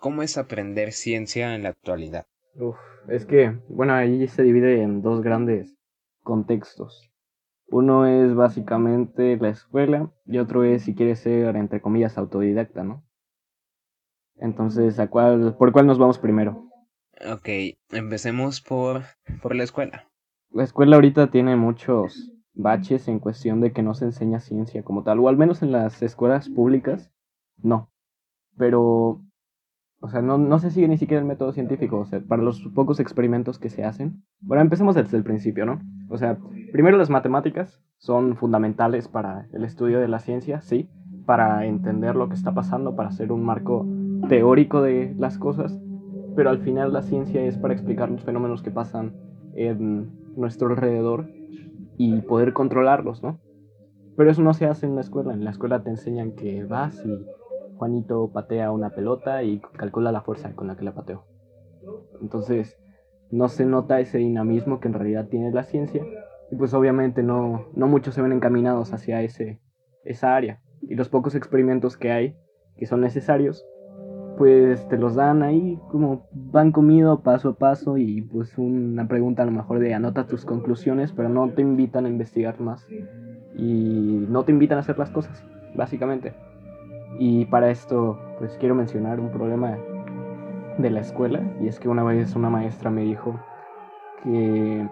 ¿cómo es aprender ciencia en la actualidad? Uf, es que, bueno, ahí se divide en dos grandes contextos. Uno es básicamente la escuela y otro es si quieres ser, entre comillas, autodidacta, ¿no? Entonces, ¿a cuál, ¿por cuál nos vamos primero? Ok, empecemos por, por la escuela. La escuela ahorita tiene muchos baches en cuestión de que no se enseña ciencia como tal, o al menos en las escuelas públicas, no. Pero, o sea, no, no se sigue ni siquiera el método científico, o sea, para los pocos experimentos que se hacen. Bueno, empecemos desde el principio, ¿no? O sea, primero las matemáticas son fundamentales para el estudio de la ciencia, sí, para entender lo que está pasando, para hacer un marco teórico de las cosas, pero al final la ciencia es para explicar los fenómenos que pasan en nuestro alrededor y poder controlarlos, ¿no? Pero eso no se hace en la escuela. En la escuela te enseñan que vas y Juanito patea una pelota y calcula la fuerza con la que la pateó. Entonces, no se nota ese dinamismo que en realidad tiene la ciencia y pues obviamente no, no muchos se ven encaminados hacia ese, esa área. Y los pocos experimentos que hay, que son necesarios, pues te los dan ahí como van comido paso a paso y pues una pregunta a lo mejor de anota tus conclusiones, pero no te invitan a investigar más y no te invitan a hacer las cosas, básicamente. Y para esto pues quiero mencionar un problema de la escuela y es que una vez una maestra me dijo que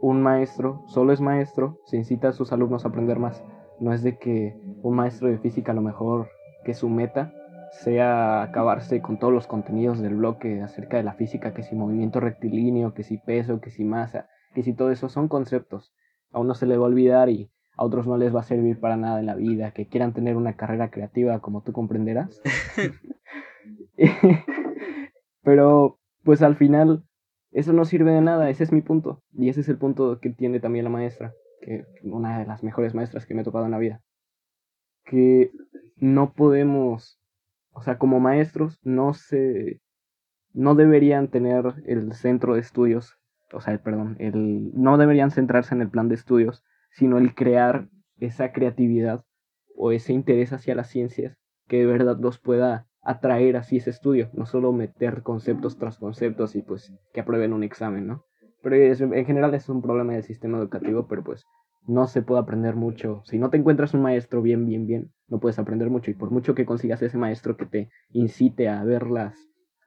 un maestro solo es maestro si incita a sus alumnos a aprender más. No es de que un maestro de física a lo mejor que su meta sea acabarse con todos los contenidos del bloque acerca de la física, que si movimiento rectilíneo, que si peso, que si masa, que si todo eso son conceptos. A uno se le va a olvidar y a otros no les va a servir para nada en la vida, que quieran tener una carrera creativa, como tú comprenderás. Pero, pues al final, eso no sirve de nada, ese es mi punto. Y ese es el punto que tiene también la maestra, que una de las mejores maestras que me ha tocado en la vida. Que no podemos o sea, como maestros no se no deberían tener el centro de estudios, o sea, perdón, el no deberían centrarse en el plan de estudios, sino el crear esa creatividad o ese interés hacia las ciencias que de verdad los pueda atraer así ese estudio, no solo meter conceptos tras conceptos y pues que aprueben un examen, ¿no? Pero en general es un problema del sistema educativo, pero pues no se puede aprender mucho. Si no te encuentras un maestro bien, bien, bien, no puedes aprender mucho. Y por mucho que consigas ese maestro que te incite a ver las,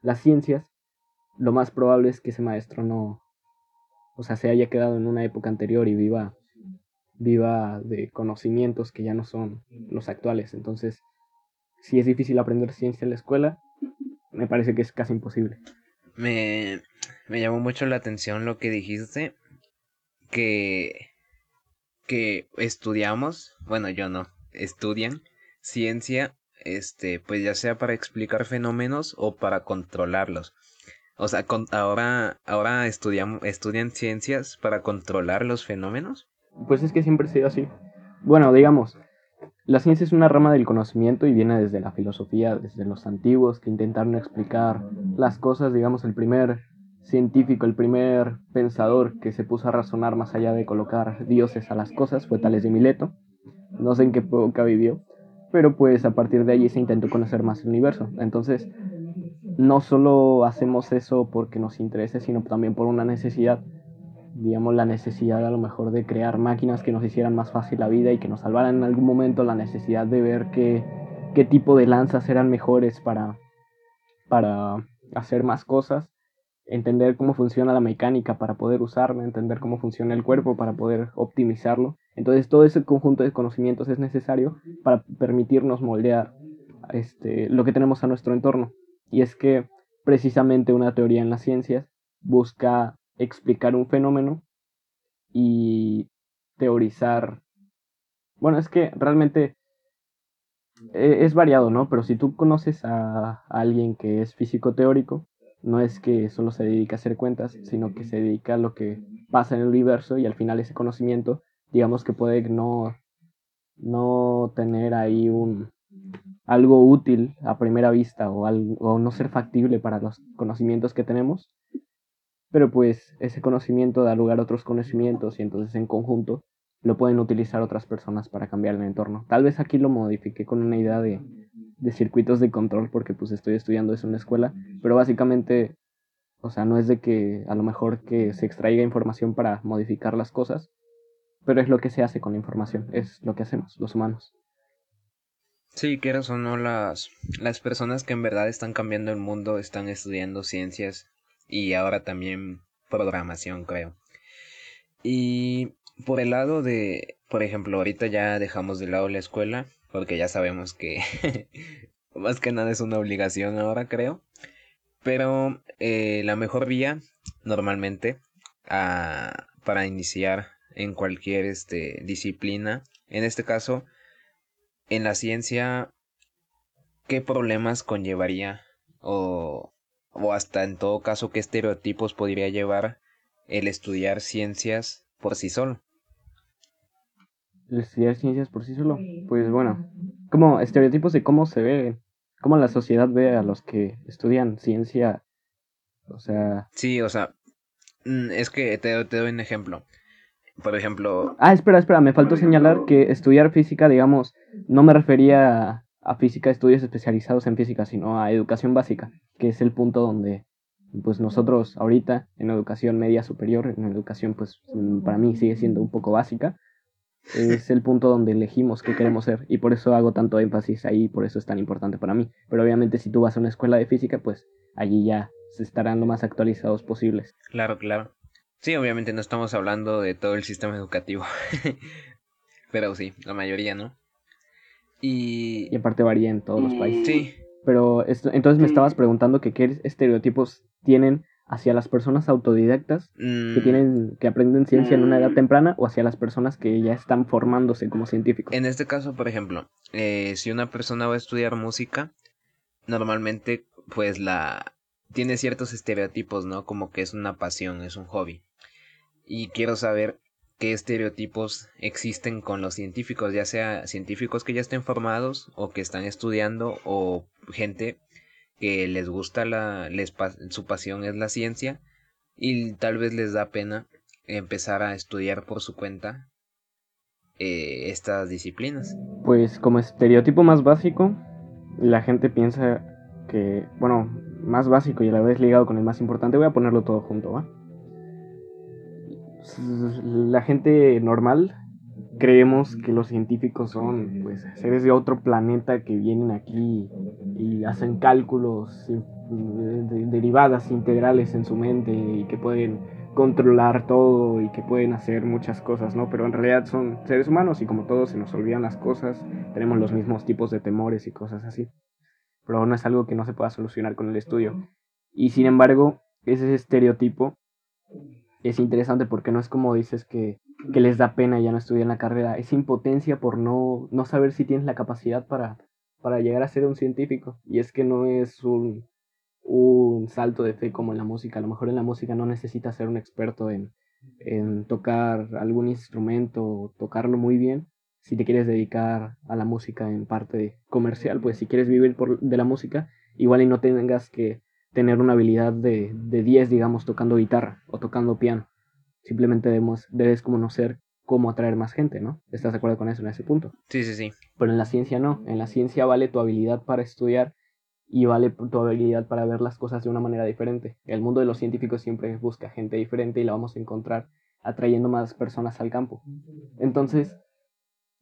las ciencias, lo más probable es que ese maestro no, o sea, se haya quedado en una época anterior y viva, viva de conocimientos que ya no son los actuales. Entonces, si es difícil aprender ciencia en la escuela, me parece que es casi imposible. Me, me llamó mucho la atención lo que dijiste, que que estudiamos, bueno, yo no, estudian ciencia, este, pues ya sea para explicar fenómenos o para controlarlos. O sea, ahora, ahora estudiamos, estudian ciencias para controlar los fenómenos. Pues es que siempre ha sido así. Bueno, digamos, la ciencia es una rama del conocimiento y viene desde la filosofía, desde los antiguos que intentaron explicar las cosas, digamos, el primer científico, el primer pensador que se puso a razonar más allá de colocar dioses a las cosas fue Tales de Mileto. No sé en qué época vivió, pero pues a partir de allí se intentó conocer más el universo. Entonces, no solo hacemos eso porque nos interese, sino también por una necesidad, digamos la necesidad a lo mejor de crear máquinas que nos hicieran más fácil la vida y que nos salvaran en algún momento la necesidad de ver qué, qué tipo de lanzas eran mejores para, para hacer más cosas entender cómo funciona la mecánica para poder usarla, entender cómo funciona el cuerpo para poder optimizarlo. Entonces todo ese conjunto de conocimientos es necesario para permitirnos moldear este, lo que tenemos a nuestro entorno. Y es que precisamente una teoría en las ciencias busca explicar un fenómeno y teorizar. Bueno, es que realmente eh, es variado, ¿no? Pero si tú conoces a alguien que es físico teórico, no es que solo se dedica a hacer cuentas, sino que se dedica a lo que pasa en el universo y al final ese conocimiento, digamos que puede no, no tener ahí un algo útil a primera vista o, o no ser factible para los conocimientos que tenemos, pero pues ese conocimiento da lugar a otros conocimientos y entonces en conjunto lo pueden utilizar otras personas para cambiar el entorno. Tal vez aquí lo modifique con una idea de de circuitos de control porque pues estoy estudiando eso en una escuela, pero básicamente, o sea, no es de que a lo mejor que se extraiga información para modificar las cosas, pero es lo que se hace con la información, es lo que hacemos los humanos. Sí, quieras o no, las, las personas que en verdad están cambiando el mundo están estudiando ciencias y ahora también programación, creo. Y por el lado de, por ejemplo, ahorita ya dejamos de lado la escuela, porque ya sabemos que más que nada es una obligación ahora, creo. Pero eh, la mejor vía, normalmente, para iniciar en cualquier este, disciplina, en este caso, en la ciencia, ¿qué problemas conllevaría o, o hasta en todo caso qué estereotipos podría llevar el estudiar ciencias por sí solo? El estudiar ciencias por sí solo, pues bueno, como estereotipos de cómo se ve, cómo la sociedad ve a los que estudian ciencia, o sea... Sí, o sea, mm, es que te, te doy un ejemplo. Por ejemplo... Ah, espera, espera, me faltó señalar que estudiar física, digamos, no me refería a física, estudios especializados en física, sino a educación básica, que es el punto donde, pues nosotros ahorita, en educación media superior, en educación, pues para mí sigue siendo un poco básica, es el punto donde elegimos qué queremos ser y por eso hago tanto énfasis ahí, por eso es tan importante para mí. Pero obviamente si tú vas a una escuela de física, pues allí ya se estarán lo más actualizados posibles. Claro, claro. Sí, obviamente no estamos hablando de todo el sistema educativo. Pero sí, la mayoría, ¿no? Y... y aparte varía en todos los países. Sí. Pero esto, entonces me estabas preguntando que qué estereotipos tienen hacia las personas autodidactas que mm. tienen que aprenden ciencia en una edad temprana o hacia las personas que ya están formándose como científicos. En este caso, por ejemplo, eh, si una persona va a estudiar música, normalmente pues la tiene ciertos estereotipos, ¿no? Como que es una pasión, es un hobby y quiero saber qué estereotipos existen con los científicos, ya sea científicos que ya estén formados o que están estudiando o gente que les gusta la, su pasión es la ciencia y tal vez les da pena empezar a estudiar por su cuenta eh, estas disciplinas. Pues como estereotipo más básico, la gente piensa que, bueno, más básico y a la vez ligado con el más importante, voy a ponerlo todo junto, ¿va? La gente normal creemos que los científicos son pues seres de otro planeta que vienen aquí y hacen cálculos derivadas integrales en su mente y que pueden controlar todo y que pueden hacer muchas cosas, ¿no? Pero en realidad son seres humanos y como todos se nos olvidan las cosas, tenemos los mismos tipos de temores y cosas así. Pero no es algo que no se pueda solucionar con el estudio. Y sin embargo, ese estereotipo es interesante porque no es como dices que, que les da pena ya no estudiar la carrera, es impotencia por no, no saber si tienes la capacidad para, para llegar a ser un científico. Y es que no es un, un salto de fe como en la música. A lo mejor en la música no necesitas ser un experto en, en tocar algún instrumento o tocarlo muy bien. Si te quieres dedicar a la música en parte comercial, pues si quieres vivir por, de la música, igual y no tengas que tener una habilidad de, de 10, digamos, tocando guitarra o tocando piano. Simplemente debemos, debes conocer cómo atraer más gente, ¿no? ¿Estás de acuerdo con eso en ese punto? Sí, sí, sí. Pero en la ciencia no. En la ciencia vale tu habilidad para estudiar y vale tu habilidad para ver las cosas de una manera diferente. El mundo de los científicos siempre busca gente diferente y la vamos a encontrar atrayendo más personas al campo. Entonces,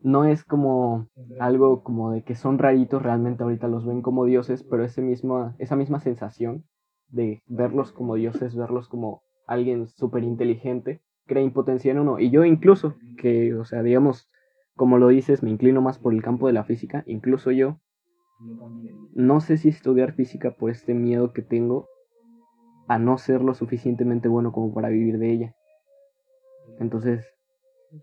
no es como algo como de que son raritos, realmente ahorita los ven como dioses, pero ese mismo, esa misma sensación de verlos como dioses, verlos como alguien súper inteligente, crea impotencia en uno. Y yo incluso, que, o sea, digamos, como lo dices, me inclino más por el campo de la física, incluso yo, no sé si estudiar física por este miedo que tengo a no ser lo suficientemente bueno como para vivir de ella. Entonces,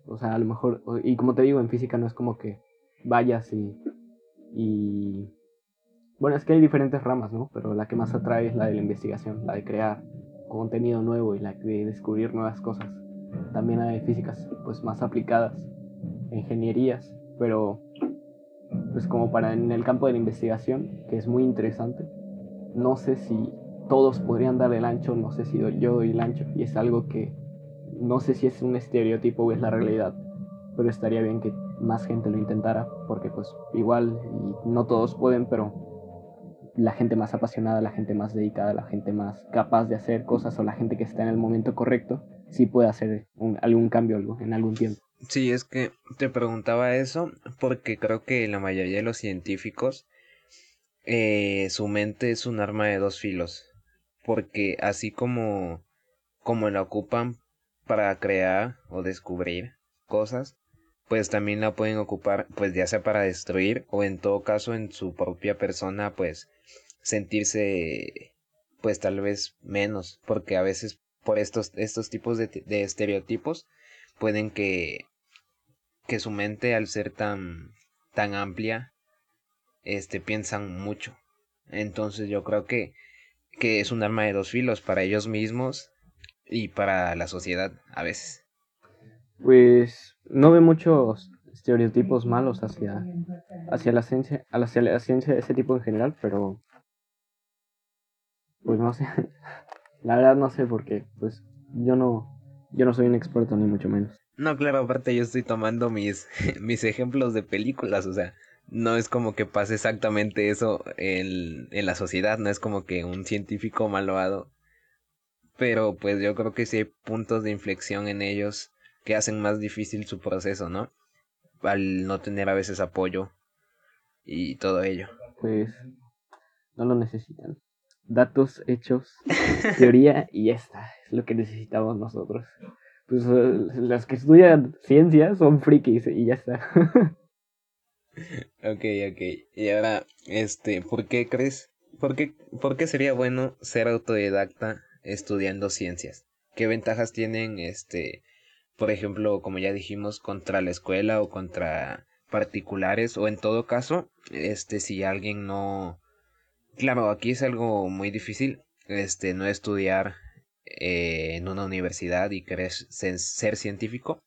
o sea, a lo mejor, y como te digo, en física no es como que vayas y, y... Bueno, es que hay diferentes ramas, ¿no? Pero la que más atrae es la de la investigación, la de crear contenido nuevo y la de descubrir nuevas cosas. También hay físicas, pues, más aplicadas, ingenierías, pero, pues, como para en el campo de la investigación, que es muy interesante, no sé si todos podrían dar el ancho, no sé si yo doy el ancho, y es algo que no sé si es un estereotipo o es la realidad, pero estaría bien que más gente lo intentara, porque pues igual y no todos pueden, pero la gente más apasionada, la gente más dedicada, la gente más capaz de hacer cosas o la gente que está en el momento correcto, sí puede hacer algún cambio en algún tiempo. Sí, es que te preguntaba eso porque creo que la mayoría de los científicos eh, su mente es un arma de dos filos, porque así como, como la ocupan para crear o descubrir cosas, pues también la pueden ocupar, pues ya sea para destruir o en todo caso en su propia persona, pues sentirse, pues tal vez menos, porque a veces por estos, estos tipos de, de estereotipos pueden que, que su mente al ser tan, tan amplia este, piensan mucho. Entonces yo creo que, que es un arma de dos filos para ellos mismos y para la sociedad a veces. Pues no ve muchos estereotipos malos hacia, hacia la ciencia, hacia la ciencia de ese tipo en general, pero pues no sé. La verdad no sé porque pues yo no yo no soy un experto ni mucho menos. No, claro, aparte yo estoy tomando mis mis ejemplos de películas, o sea, no es como que pase exactamente eso en, en la sociedad, no es como que un científico malvado. Pero pues yo creo que sí hay puntos de inflexión en ellos que hacen más difícil su proceso, ¿no? Al no tener a veces apoyo y todo ello. Pues no lo necesitan. Datos, hechos, teoría y ya está. Es lo que necesitamos nosotros. Pues eh, las que estudian ciencia son frikis y ya está. Ok, ok. Y ahora, este, ¿por qué crees? ¿Por qué, ¿Por qué sería bueno ser autodidacta estudiando ciencias? ¿Qué ventajas tienen, este, por ejemplo, como ya dijimos, contra la escuela o contra particulares? O en todo caso, este, si alguien no... Claro, aquí es algo muy difícil, este, no estudiar eh, en una universidad y querer ser científico.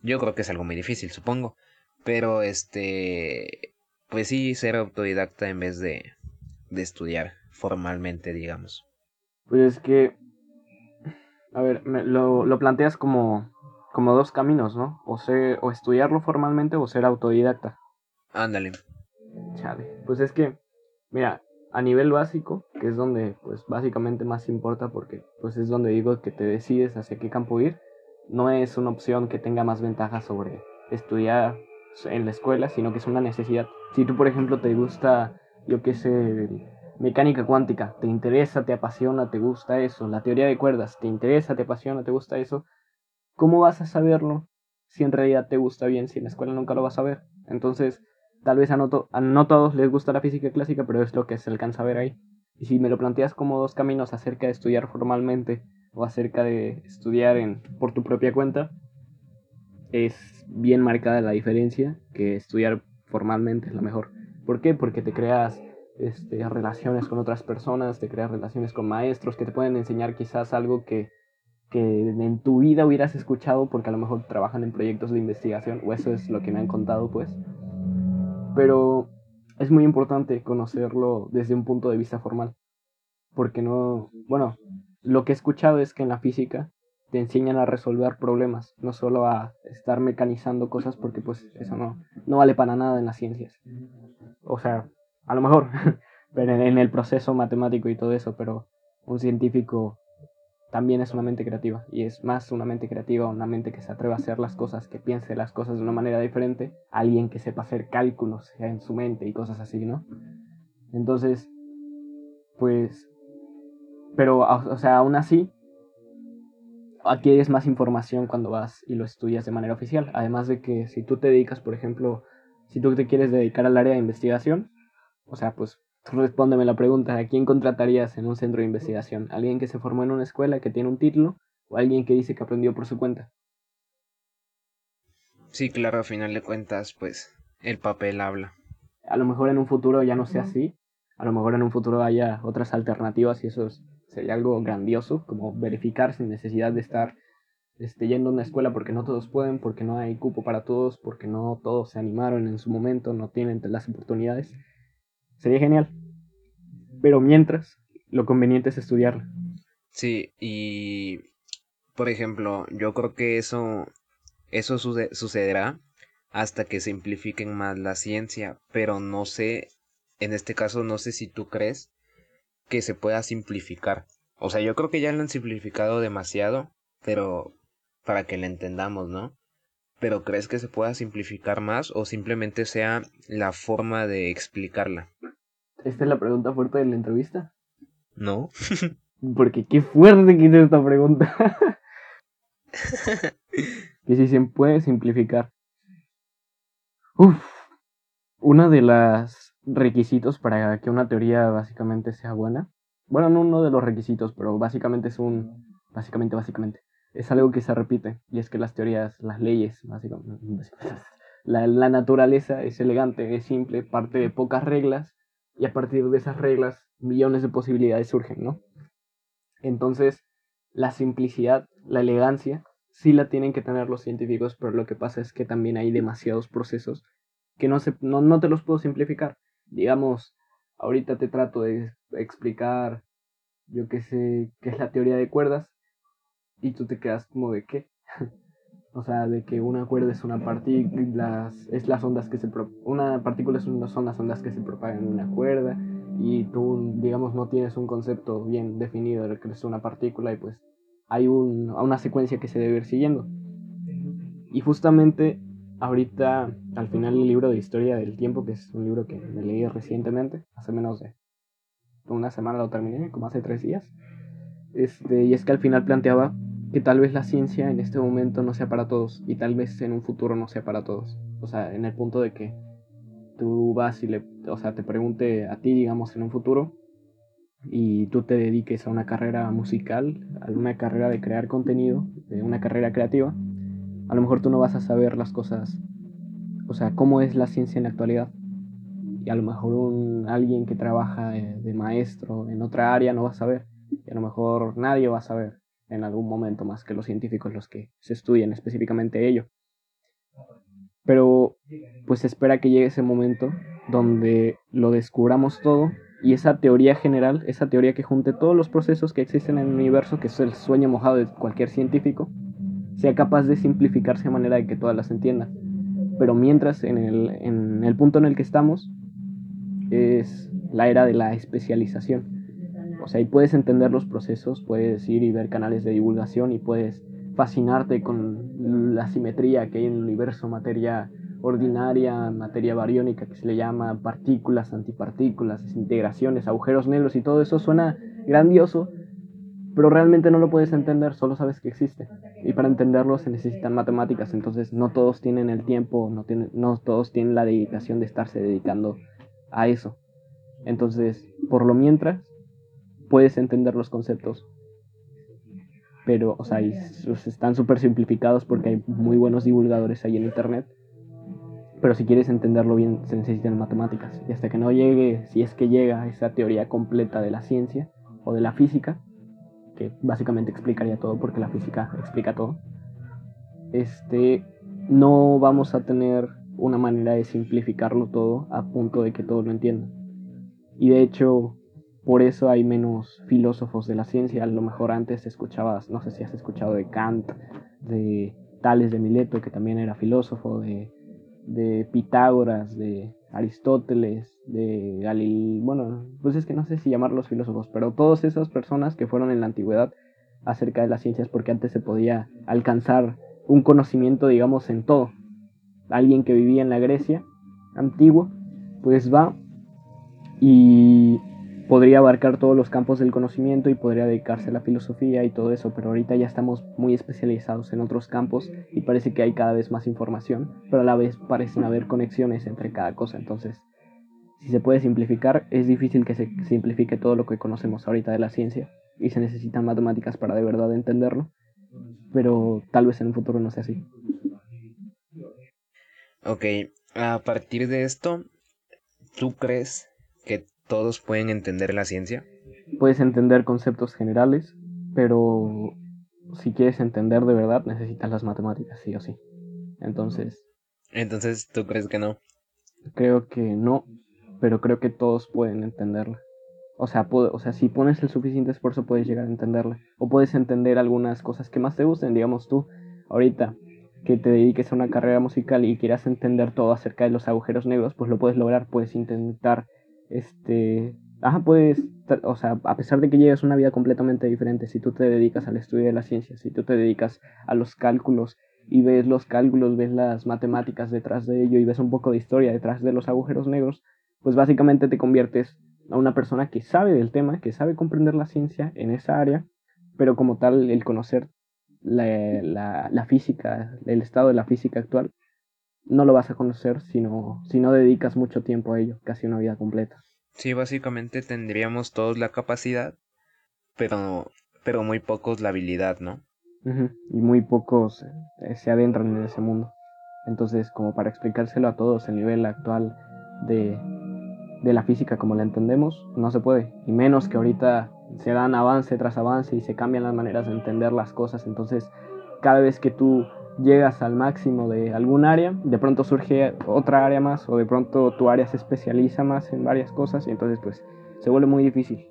Yo creo que es algo muy difícil, supongo. Pero este, pues sí, ser autodidacta en vez de, de estudiar formalmente, digamos. Pues es que, a ver, lo, lo planteas como, como dos caminos, ¿no? O, ser, o estudiarlo formalmente o ser autodidacta. Ándale. Chale. Pues es que, mira, a nivel básico, que es donde pues básicamente más importa porque pues es donde digo que te decides hacia qué campo ir, no es una opción que tenga más ventaja sobre estudiar en la escuela, sino que es una necesidad. Si tú, por ejemplo, te gusta, yo qué sé, mecánica cuántica, te interesa, te apasiona, te gusta eso, la teoría de cuerdas, te interesa, te apasiona, te gusta eso, ¿cómo vas a saberlo si en realidad te gusta bien, si en la escuela nunca lo vas a ver? Entonces, tal vez a no, a no todos les gusta la física clásica, pero es lo que se alcanza a ver ahí. Y si me lo planteas como dos caminos acerca de estudiar formalmente o acerca de estudiar por tu propia cuenta, es bien marcada la diferencia que estudiar formalmente es lo mejor. ¿Por qué? Porque te creas este, relaciones con otras personas, te creas relaciones con maestros que te pueden enseñar quizás algo que, que en tu vida hubieras escuchado porque a lo mejor trabajan en proyectos de investigación o eso es lo que me han contado pues. Pero es muy importante conocerlo desde un punto de vista formal. Porque no, bueno, lo que he escuchado es que en la física te enseñan a resolver problemas, no solo a estar mecanizando cosas porque pues eso no, no vale para nada en las ciencias. O sea, a lo mejor, en el proceso matemático y todo eso, pero un científico también es una mente creativa y es más una mente creativa, una mente que se atreve a hacer las cosas, que piense las cosas de una manera diferente, alguien que sepa hacer cálculos en su mente y cosas así, ¿no? Entonces, pues, pero, o sea, aún así, adquieres más información cuando vas y lo estudias de manera oficial. Además de que si tú te dedicas, por ejemplo, si tú te quieres dedicar al área de investigación, o sea, pues respóndeme la pregunta, ¿a quién contratarías en un centro de investigación? ¿Alguien que se formó en una escuela, que tiene un título, o alguien que dice que aprendió por su cuenta? Sí, claro, a final de cuentas, pues el papel habla. A lo mejor en un futuro ya no sea así, a lo mejor en un futuro haya otras alternativas y eso es sería algo grandioso, como verificar sin necesidad de estar este, yendo a una escuela porque no todos pueden, porque no hay cupo para todos, porque no todos se animaron en su momento, no tienen las oportunidades. Sería genial. Pero mientras, lo conveniente es estudiarlo. Sí, y por ejemplo, yo creo que eso, eso sucederá hasta que simplifiquen más la ciencia, pero no sé, en este caso no sé si tú crees que se pueda simplificar. O sea, yo creo que ya lo han simplificado demasiado, pero para que la entendamos, ¿no? Pero ¿crees que se pueda simplificar más o simplemente sea la forma de explicarla? Esta es la pregunta fuerte de la entrevista. No. Porque qué fuerte que hice esta pregunta. que si se puede simplificar. Uf. Uno de los requisitos para que una teoría básicamente sea buena. Bueno, no uno de los requisitos, pero básicamente es un. Básicamente, básicamente. Es algo que se repite. Y es que las teorías, las leyes, básicamente. La, la naturaleza es elegante, es simple, parte de pocas reglas. Y a partir de esas reglas, millones de posibilidades surgen, ¿no? Entonces, la simplicidad, la elegancia, sí la tienen que tener los científicos, pero lo que pasa es que también hay demasiados procesos que no, se, no, no te los puedo simplificar. Digamos, ahorita te trato de explicar, yo qué sé, qué es la teoría de cuerdas, y tú te quedas como de qué. o sea, de que una cuerda es una partícula, es las ondas que se una partícula son las ondas que se propagan en una cuerda y tú, digamos, no tienes un concepto bien definido de lo que es una partícula y pues hay un, una secuencia que se debe ir siguiendo. Y justamente ahorita, al final del libro de Historia del Tiempo, que es un libro que me leí recientemente, hace menos de una semana lo terminé, como hace tres días, este, y es que al final planteaba que tal vez la ciencia en este momento no sea para todos y tal vez en un futuro no sea para todos. O sea, en el punto de que tú vas y le, o sea, te pregunte a ti, digamos, en un futuro, y tú te dediques a una carrera musical, a una carrera de crear contenido, de una carrera creativa, a lo mejor tú no vas a saber las cosas, o sea, cómo es la ciencia en la actualidad. Y a lo mejor un, alguien que trabaja de, de maestro en otra área no va a saber. Y a lo mejor nadie va a saber en algún momento más que los científicos los que se estudian específicamente ello. Pero pues espera que llegue ese momento donde lo descubramos todo y esa teoría general, esa teoría que junte todos los procesos que existen en el universo, que es el sueño mojado de cualquier científico, sea capaz de simplificarse de manera de que todas las entiendan. Pero mientras en el, en el punto en el que estamos es la era de la especialización. O sea, ahí puedes entender los procesos, puedes ir y ver canales de divulgación y puedes fascinarte con la simetría que hay en el universo, materia ordinaria, materia bariónica que se le llama, partículas, antipartículas, desintegraciones, agujeros negros y todo eso suena grandioso, pero realmente no lo puedes entender, solo sabes que existe. Y para entenderlo se necesitan matemáticas, entonces no todos tienen el tiempo, no, tienen, no todos tienen la dedicación de estarse dedicando a eso. Entonces, por lo mientras, puedes entender los conceptos, pero, o sea, están súper simplificados porque hay muy buenos divulgadores ahí en internet. Pero si quieres entenderlo bien, se necesitan matemáticas. Y hasta que no llegue, si es que llega esa teoría completa de la ciencia o de la física, que básicamente explicaría todo porque la física explica todo, este, no vamos a tener una manera de simplificarlo todo a punto de que todos lo entiendan. Y de hecho, por eso hay menos filósofos de la ciencia. A lo mejor antes escuchabas, no sé si has escuchado de Kant, de Tales de Mileto, que también era filósofo, de, de Pitágoras, de Aristóteles, de Galileo. Bueno, pues es que no sé si llamarlos filósofos, pero todas esas personas que fueron en la antigüedad acerca de las ciencias, porque antes se podía alcanzar un conocimiento, digamos, en todo. Alguien que vivía en la Grecia antigua, pues va y podría abarcar todos los campos del conocimiento y podría dedicarse a la filosofía y todo eso, pero ahorita ya estamos muy especializados en otros campos y parece que hay cada vez más información, pero a la vez parecen haber conexiones entre cada cosa, entonces si se puede simplificar, es difícil que se simplifique todo lo que conocemos ahorita de la ciencia y se necesitan matemáticas para de verdad entenderlo, pero tal vez en un futuro no sea así. Ok, a partir de esto, ¿tú crees todos pueden entender la ciencia? Puedes entender conceptos generales, pero si quieres entender de verdad necesitas las matemáticas, sí o sí. Entonces... Entonces, ¿tú crees que no? Creo que no, pero creo que todos pueden entenderla. O sea, o sea, si pones el suficiente esfuerzo puedes llegar a entenderla. O puedes entender algunas cosas que más te gusten, digamos tú. Ahorita, que te dediques a una carrera musical y quieras entender todo acerca de los agujeros negros, pues lo puedes lograr, puedes intentar, este, puedes, o sea, a pesar de que lleves una vida completamente diferente, si tú te dedicas al estudio de la ciencia, si tú te dedicas a los cálculos y ves los cálculos, ves las matemáticas detrás de ello y ves un poco de historia detrás de los agujeros negros, pues básicamente te conviertes a una persona que sabe del tema, que sabe comprender la ciencia en esa área, pero como tal el conocer la, la, física, el estado de la física actual, no lo vas a conocer si no, si no dedicas mucho tiempo a ello, casi una vida completa. Sí, básicamente tendríamos todos la capacidad, pero, pero muy pocos la habilidad, ¿no? Y muy pocos eh, se adentran en ese mundo. Entonces, como para explicárselo a todos, el nivel actual de, de la física como la entendemos, no se puede. Y menos que ahorita se dan avance tras avance y se cambian las maneras de entender las cosas. Entonces, cada vez que tú llegas al máximo de algún área, de pronto surge otra área más o de pronto tu área se especializa más en varias cosas y entonces pues se vuelve muy difícil.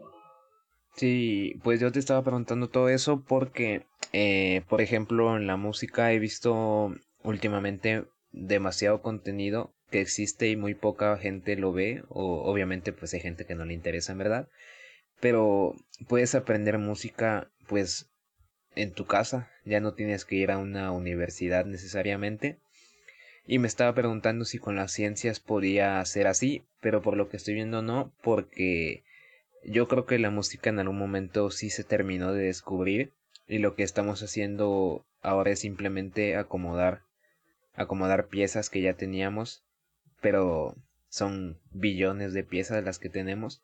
Sí, pues yo te estaba preguntando todo eso porque, eh, por ejemplo, en la música he visto últimamente demasiado contenido que existe y muy poca gente lo ve, o obviamente pues hay gente que no le interesa en verdad, pero puedes aprender música pues en tu casa, ya no tienes que ir a una universidad necesariamente. Y me estaba preguntando si con las ciencias podía ser así, pero por lo que estoy viendo no, porque yo creo que la música en algún momento sí se terminó de descubrir y lo que estamos haciendo ahora es simplemente acomodar acomodar piezas que ya teníamos, pero son billones de piezas las que tenemos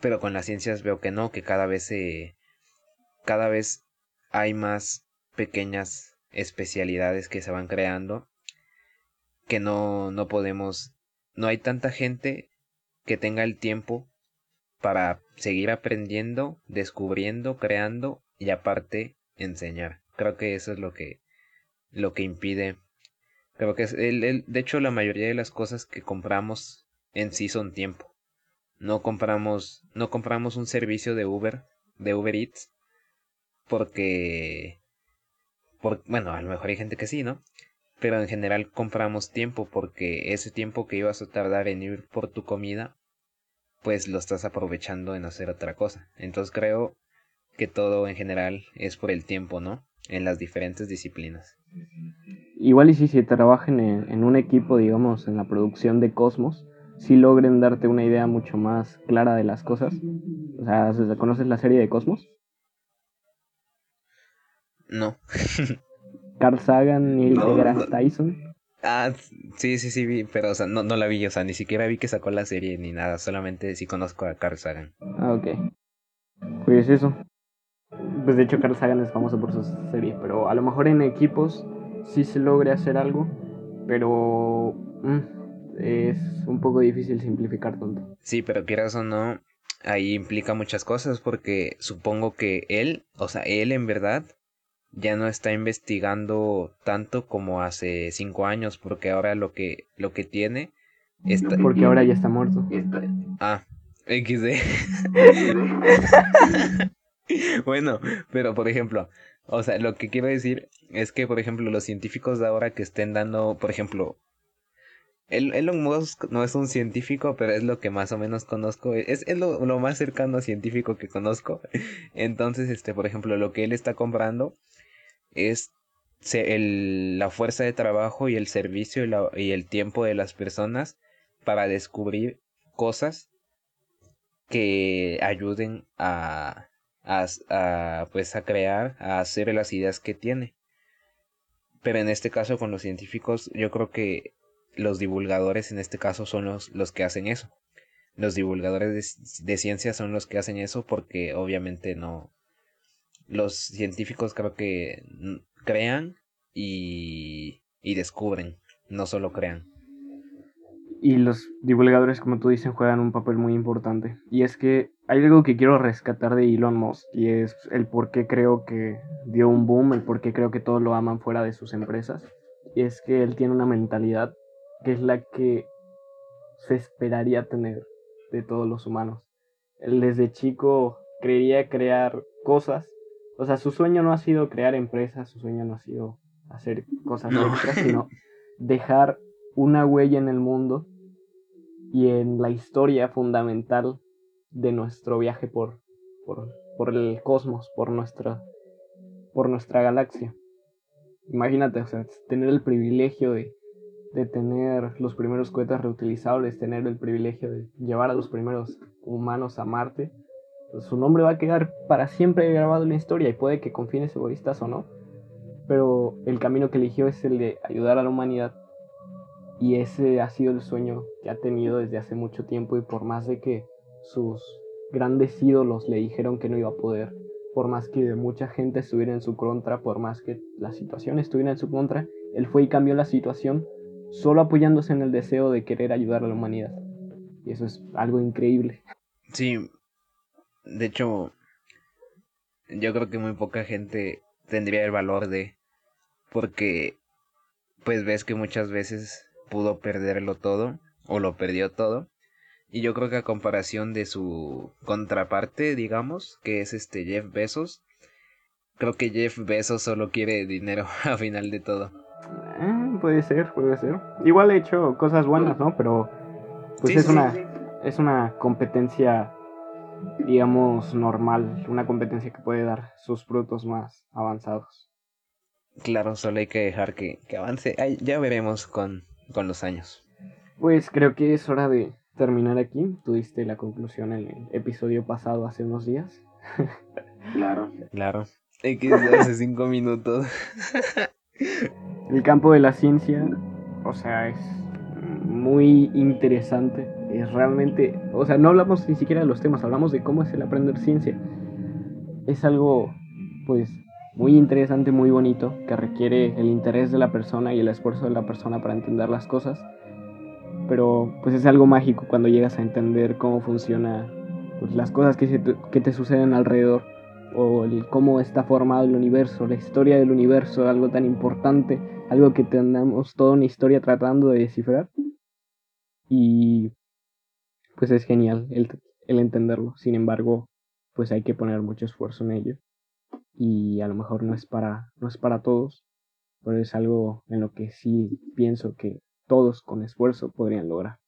pero con las ciencias veo que no, que cada vez se, cada vez hay más pequeñas especialidades que se van creando que no, no podemos, no hay tanta gente que tenga el tiempo para seguir aprendiendo, descubriendo, creando y aparte enseñar. Creo que eso es lo que, lo que impide. Creo que es el, el, de hecho la mayoría de las cosas que compramos en sí son tiempo no compramos, no compramos un servicio de Uber, de Uber Eats, porque, por, bueno, a lo mejor hay gente que sí, ¿no? Pero en general compramos tiempo porque ese tiempo que ibas a tardar en ir por tu comida, pues lo estás aprovechando en hacer otra cosa. Entonces creo que todo en general es por el tiempo, ¿no? En las diferentes disciplinas. Igual y si se trabajan en, en un equipo, digamos, en la producción de Cosmos, si logren darte una idea mucho más clara de las cosas. O sea, ¿conoces la serie de Cosmos? No. Carl Sagan, Neil deGrasse Tyson. Ah, sí, sí, sí, vi, pero o sea, no, no la vi, o sea, ni siquiera vi que sacó la serie ni nada, solamente sí conozco a Carl Sagan. Ah, ok. Pues eso. Pues de hecho Carl Sagan es famoso por su serie, pero a lo mejor en equipos sí se logre hacer algo, pero... Mm, es un poco difícil simplificar tanto. Sí, pero quieras o no, ahí implica muchas cosas porque supongo que él, o sea, él en verdad ya no está investigando tanto como hace cinco años porque ahora lo que lo que tiene está... porque ahora ya está muerto. Ah, XD. bueno, pero por ejemplo, o sea, lo que quiero decir es que, por ejemplo, los científicos de ahora que estén dando, por ejemplo, Elon Musk no es un científico, pero es lo que más o menos conozco. Es, es lo, más cercano a científico que conozco. Entonces, este, por ejemplo, lo que él está comprando es la fuerza de trabajo y el servicio y, el tiempo de las personas para descubrir cosas que ayuden a, pues a crear, a hacer las ideas que tiene. Pero en este caso con los científicos yo creo que los divulgadores en este caso son los, los que hacen eso. Los divulgadores de, de ciencia son los que hacen eso porque obviamente no... Los científicos creo que crean y, y descubren, no solo crean. Y los divulgadores, como tú dices, juegan un papel muy importante. Y es que hay algo que quiero rescatar de Elon Musk y es el por qué creo que dio un boom, el por qué creo que todos lo aman fuera de sus empresas. Y es que él tiene una mentalidad que es la que se esperaría tener de todos los humanos. Él desde chico creía crear cosas, o sea, su sueño no ha sido crear empresas, su sueño no ha sido hacer cosas extras, sino dejar una huella en el mundo y en la historia fundamental de nuestro viaje por, por, por el cosmos, por nuestra, por nuestra galaxia. Imagínate, o sea, tener el privilegio de, de tener los primeros cohetes reutilizables, tener el privilegio de llevar a los primeros humanos a Marte, su nombre va a quedar para siempre grabado en la historia y puede que con fines egoístas o no, pero el camino que eligió es el de ayudar a la humanidad y ese ha sido el sueño que ha tenido desde hace mucho tiempo y por más de que sus grandes ídolos le dijeron que no iba a poder, por más que mucha gente estuviera en su contra, por más que la situación estuviera en su contra, él fue y cambió la situación solo apoyándose en el deseo de querer ayudar a la humanidad. Y eso es algo increíble. Sí, de hecho, yo creo que muy poca gente tendría el valor de, porque pues ves que muchas veces pudo perderlo todo o lo perdió todo. Y yo creo que a comparación de su contraparte, digamos, que es este Jeff Bezos, creo que Jeff Bezos solo quiere dinero a final de todo. Eh, puede ser, puede ser. Igual he hecho cosas buenas, ¿no? Pero pues es una es una competencia digamos normal, una competencia que puede dar sus frutos más avanzados. Claro, solo hay que dejar que, que avance. ya veremos con con los años. Pues creo que es hora de terminar aquí. Tuviste la conclusión en el episodio pasado hace unos días. claro. Claro. X hace cinco minutos. el campo de la ciencia, o sea, es muy interesante. Es realmente, o sea, no hablamos ni siquiera de los temas, hablamos de cómo es el aprender ciencia. Es algo, pues, muy interesante, muy bonito, que requiere el interés de la persona y el esfuerzo de la persona para entender las cosas. Pero pues es algo mágico cuando llegas a entender cómo funciona pues, las cosas que, que te suceden alrededor o el, cómo está formado el universo, la historia del universo, algo tan importante, algo que tenemos toda una historia tratando de descifrar. Y pues es genial el, el entenderlo. Sin embargo, pues hay que poner mucho esfuerzo en ello y a lo mejor no es para, no es para todos, pero es algo en lo que sí pienso que todos con esfuerzo podrían lograr.